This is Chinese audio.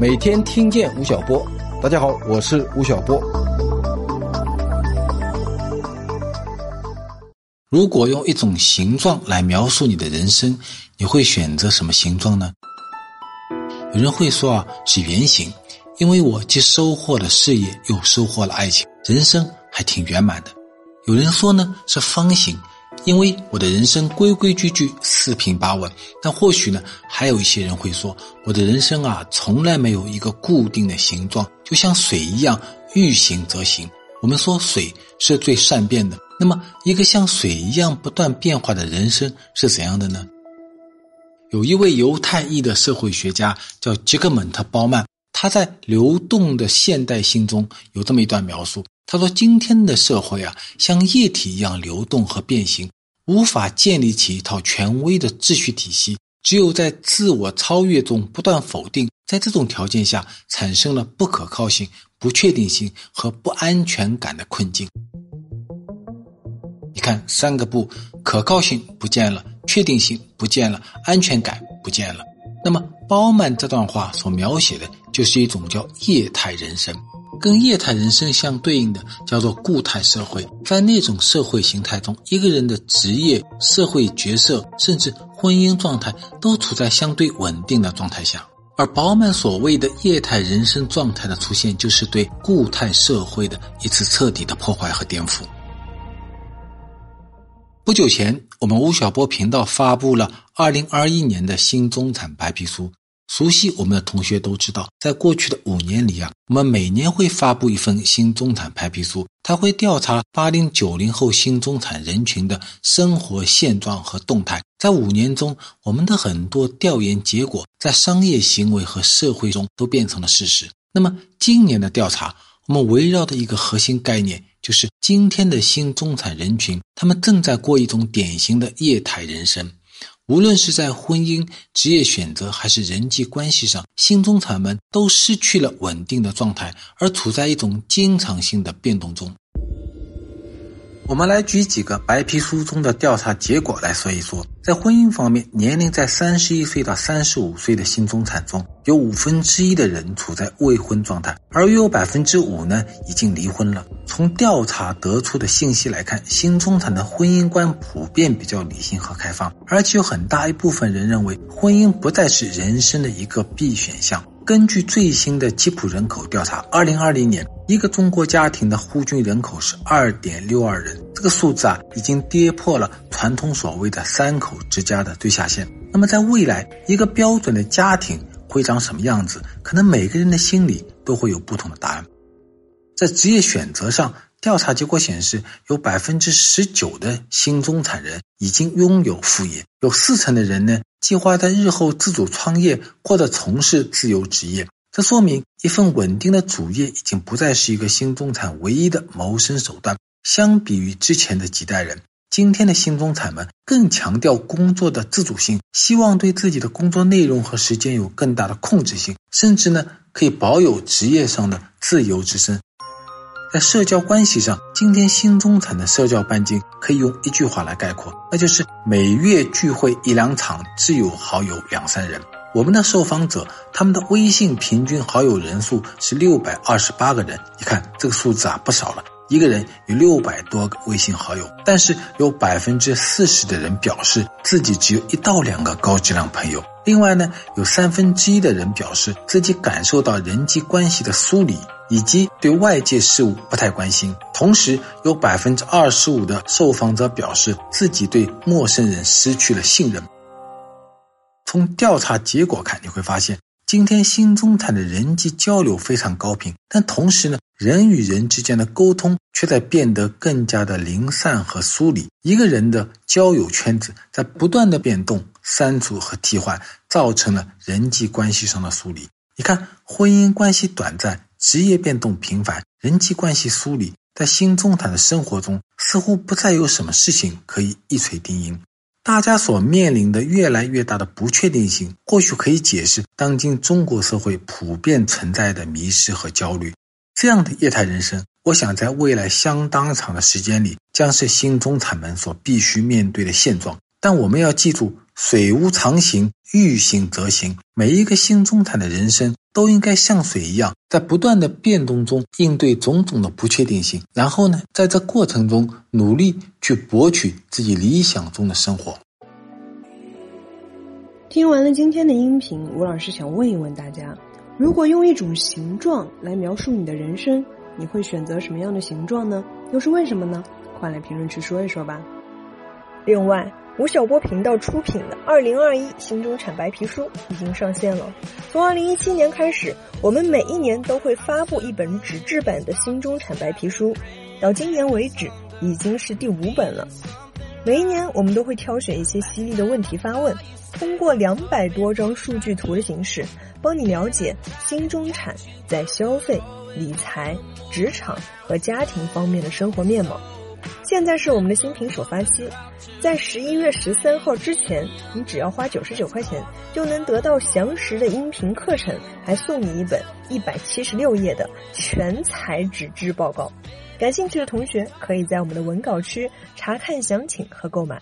每天听见吴晓波，大家好，我是吴晓波。如果用一种形状来描述你的人生，你会选择什么形状呢？有人会说啊，是圆形，因为我既收获了事业，又收获了爱情，人生还挺圆满的。有人说呢，是方形。因为我的人生规规矩矩、四平八稳，但或许呢，还有一些人会说，我的人生啊，从来没有一个固定的形状，就像水一样，遇形则行。我们说水是最善变的，那么一个像水一样不断变化的人生是怎样的呢？有一位犹太裔的社会学家叫吉格蒙特·鲍曼，他在《流动的现代性》中有这么一段描述。他说：“今天的社会啊，像液体一样流动和变形，无法建立起一套权威的秩序体系。只有在自我超越中不断否定，在这种条件下，产生了不可靠性、不确定性和不安全感的困境。你看，三个不：可靠性不见了，确定性不见了，安全感不见了。那么，包曼这段话所描写的就是一种叫液态人生。”跟液态人生相对应的叫做固态社会，在那种社会形态中，一个人的职业、社会角色，甚至婚姻状态都处在相对稳定的状态下。而饱满所谓的液态人生状态的出现，就是对固态社会的一次彻底的破坏和颠覆。不久前，我们吴晓波频道发布了二零二一年的新中产白皮书。熟悉我们的同学都知道，在过去的五年里啊，我们每年会发布一份新中产白皮书，它会调查八零九零后新中产人群的生活现状和动态。在五年中，我们的很多调研结果在商业行为和社会中都变成了事实。那么，今年的调查，我们围绕的一个核心概念就是今天的新中产人群，他们正在过一种典型的业态人生。无论是在婚姻、职业选择还是人际关系上，新中产们都失去了稳定的状态，而处在一种经常性的变动中。我们来举几个白皮书中的调查结果来说一说。在婚姻方面，年龄在三十一岁到三十五岁的新中产中，有五分之一的人处在未婚状态，而约有百分之五呢已经离婚了。从调查得出的信息来看，新中产的婚姻观普遍比较理性和开放，而且有很大一部分人认为婚姻不再是人生的一个必选项。根据最新的吉普人口调查，二零二零年一个中国家庭的户均人口是二点六二人，这个数字啊已经跌破了传统所谓的三口之家的最下限。那么在未来，一个标准的家庭会长什么样子？可能每个人的心里都会有不同的答案。在职业选择上，调查结果显示，有百分之十九的新中产人已经拥有副业，有四成的人呢。计划在日后自主创业或者从事自由职业，这说明一份稳定的主业已经不再是一个新中产唯一的谋生手段。相比于之前的几代人，今天的新中产们更强调工作的自主性，希望对自己的工作内容和时间有更大的控制性，甚至呢可以保有职业上的自由之身。在社交关系上，今天新中产的社交半径可以用一句话来概括，那就是每月聚会一两场，挚友好友两三人。我们的受访者，他们的微信平均好友人数是六百二十八个人，你看这个数字啊，不少了。一个人有六百多个微信好友，但是有百分之四十的人表示自己只有一到两个高质量朋友。另外呢，有三分之一的人表示自己感受到人际关系的疏离，以及对外界事物不太关心。同时，有百分之二十五的受访者表示自己对陌生人失去了信任。从调查结果看，你会发现。今天新中产的人际交流非常高频，但同时呢，人与人之间的沟通却在变得更加的零散和疏离。一个人的交友圈子在不断的变动、删除和替换，造成了人际关系上的疏离。你看，婚姻关系短暂，职业变动频繁，人际关系疏离，在新中产的生活中，似乎不再有什么事情可以一锤定音。大家所面临的越来越大的不确定性，或许可以解释当今中国社会普遍存在的迷失和焦虑。这样的业态人生，我想在未来相当长的时间里，将是新中产们所必须面对的现状。但我们要记住，水无常形，欲行则行。每一个新中产的人生都应该像水一样，在不断的变动中应对种种的不确定性，然后呢，在这过程中努力去博取自己理想中的生活。听完了今天的音频，吴老师想问一问大家：如果用一种形状来描述你的人生，你会选择什么样的形状呢？又是为什么呢？快来评论区说一说吧。另外。吴晓波频道出品的《二零二一新中产白皮书》已经上线了。从二零一七年开始，我们每一年都会发布一本纸质版的新中产白皮书，到今年为止已经是第五本了。每一年，我们都会挑选一些犀利的问题发问，通过两百多张数据图的形式，帮你了解新中产在消费、理财、职场和家庭方面的生活面貌。现在是我们的新品首发期，在十一月十三号之前，你只要花九十九块钱，就能得到详实的音频课程，还送你一本一百七十六页的全彩纸质报告。感兴趣的同学可以在我们的文稿区查看详情和购买。